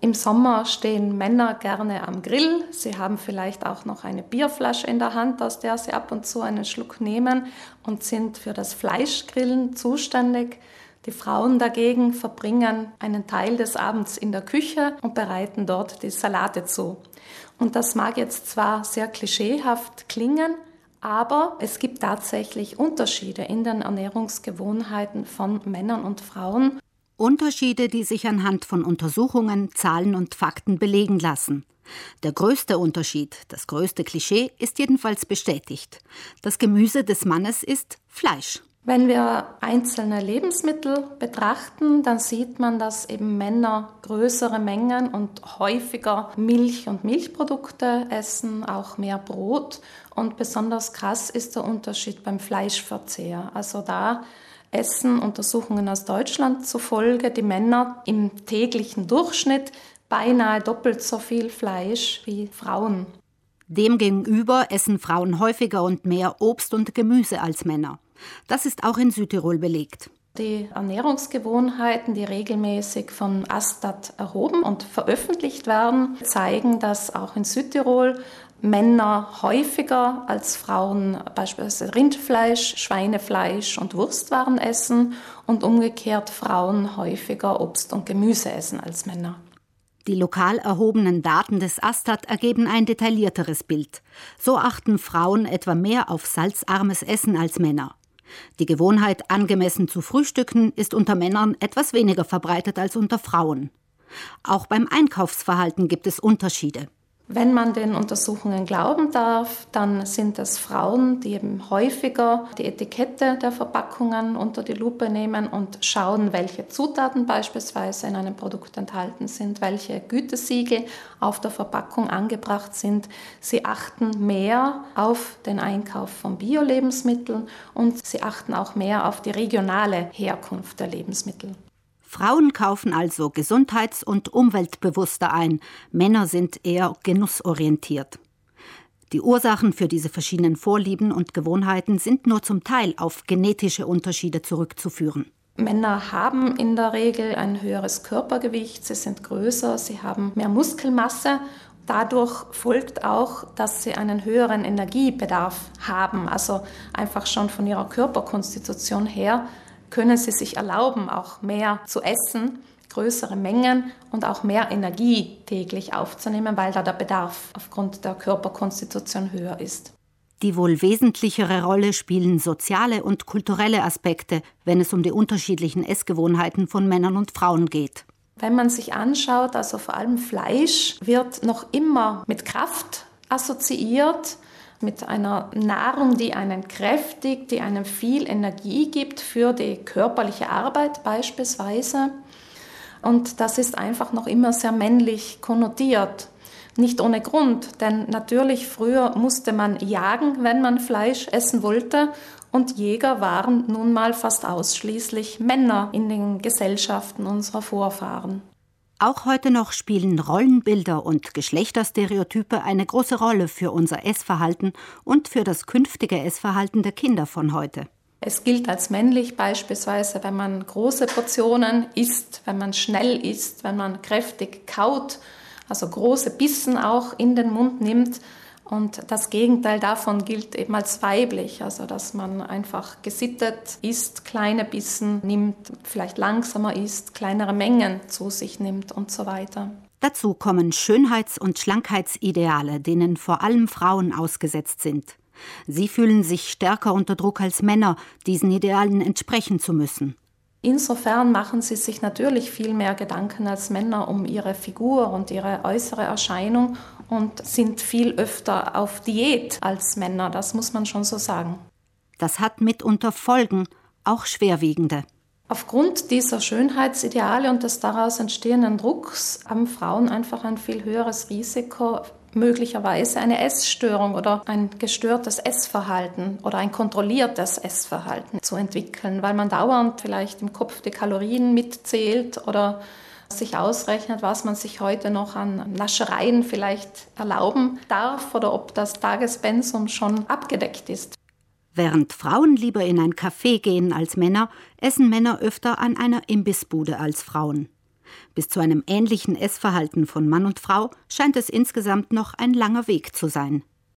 Im Sommer stehen Männer gerne am Grill. Sie haben vielleicht auch noch eine Bierflasche in der Hand, aus der sie ab und zu einen Schluck nehmen und sind für das Fleischgrillen zuständig. Die Frauen dagegen verbringen einen Teil des Abends in der Küche und bereiten dort die Salate zu. Und das mag jetzt zwar sehr klischeehaft klingen, aber es gibt tatsächlich Unterschiede in den Ernährungsgewohnheiten von Männern und Frauen. Unterschiede, die sich anhand von Untersuchungen, Zahlen und Fakten belegen lassen. Der größte Unterschied, das größte Klischee ist jedenfalls bestätigt. Das Gemüse des Mannes ist Fleisch. Wenn wir einzelne Lebensmittel betrachten, dann sieht man, dass eben Männer größere Mengen und häufiger Milch und Milchprodukte essen, auch mehr Brot. Und besonders krass ist der Unterschied beim Fleischverzehr. Also da essen Untersuchungen aus Deutschland zufolge die Männer im täglichen Durchschnitt beinahe doppelt so viel Fleisch wie Frauen. Demgegenüber essen Frauen häufiger und mehr Obst und Gemüse als Männer. Das ist auch in Südtirol belegt. Die Ernährungsgewohnheiten, die regelmäßig von Astat erhoben und veröffentlicht werden, zeigen, dass auch in Südtirol Männer häufiger als Frauen beispielsweise Rindfleisch, Schweinefleisch und Wurstwaren essen und umgekehrt Frauen häufiger Obst und Gemüse essen als Männer. Die lokal erhobenen Daten des Astat ergeben ein detaillierteres Bild. So achten Frauen etwa mehr auf salzarmes Essen als Männer. Die Gewohnheit, angemessen zu frühstücken, ist unter Männern etwas weniger verbreitet als unter Frauen. Auch beim Einkaufsverhalten gibt es Unterschiede. Wenn man den Untersuchungen glauben darf, dann sind es Frauen, die eben häufiger die Etikette der Verpackungen unter die Lupe nehmen und schauen, welche Zutaten beispielsweise in einem Produkt enthalten sind, welche Gütesiegel auf der Verpackung angebracht sind. Sie achten mehr auf den Einkauf von Bio-Lebensmitteln und sie achten auch mehr auf die regionale Herkunft der Lebensmittel. Frauen kaufen also gesundheits- und umweltbewusster ein, Männer sind eher genussorientiert. Die Ursachen für diese verschiedenen Vorlieben und Gewohnheiten sind nur zum Teil auf genetische Unterschiede zurückzuführen. Männer haben in der Regel ein höheres Körpergewicht, sie sind größer, sie haben mehr Muskelmasse. Dadurch folgt auch, dass sie einen höheren Energiebedarf haben, also einfach schon von ihrer Körperkonstitution her können sie sich erlauben, auch mehr zu essen, größere Mengen und auch mehr Energie täglich aufzunehmen, weil da der Bedarf aufgrund der Körperkonstitution höher ist. Die wohl wesentlichere Rolle spielen soziale und kulturelle Aspekte, wenn es um die unterschiedlichen Essgewohnheiten von Männern und Frauen geht. Wenn man sich anschaut, also vor allem Fleisch wird noch immer mit Kraft assoziiert mit einer Nahrung, die einen kräftigt, die einem viel Energie gibt für die körperliche Arbeit beispielsweise. Und das ist einfach noch immer sehr männlich konnotiert. Nicht ohne Grund, denn natürlich früher musste man jagen, wenn man Fleisch essen wollte. Und Jäger waren nun mal fast ausschließlich Männer in den Gesellschaften unserer Vorfahren. Auch heute noch spielen Rollenbilder und Geschlechterstereotype eine große Rolle für unser Essverhalten und für das künftige Essverhalten der Kinder von heute. Es gilt als männlich beispielsweise, wenn man große Portionen isst, wenn man schnell isst, wenn man kräftig kaut, also große Bissen auch in den Mund nimmt, und das Gegenteil davon gilt eben als weiblich, also dass man einfach gesittet isst, kleine Bissen nimmt, vielleicht langsamer isst, kleinere Mengen zu sich nimmt und so weiter. Dazu kommen Schönheits- und Schlankheitsideale, denen vor allem Frauen ausgesetzt sind. Sie fühlen sich stärker unter Druck als Männer, diesen Idealen entsprechen zu müssen. Insofern machen sie sich natürlich viel mehr Gedanken als Männer um ihre Figur und ihre äußere Erscheinung und sind viel öfter auf Diät als Männer, das muss man schon so sagen. Das hat mitunter Folgen, auch schwerwiegende. Aufgrund dieser Schönheitsideale und des daraus entstehenden Drucks haben Frauen einfach ein viel höheres Risiko, möglicherweise eine Essstörung oder ein gestörtes Essverhalten oder ein kontrolliertes Essverhalten zu entwickeln, weil man dauernd vielleicht im Kopf die Kalorien mitzählt oder sich ausrechnet, was man sich heute noch an Naschereien vielleicht erlauben darf oder ob das Tagespensum schon abgedeckt ist. Während Frauen lieber in ein Café gehen als Männer, essen Männer öfter an einer Imbissbude als Frauen. Bis zu einem ähnlichen Essverhalten von Mann und Frau scheint es insgesamt noch ein langer Weg zu sein.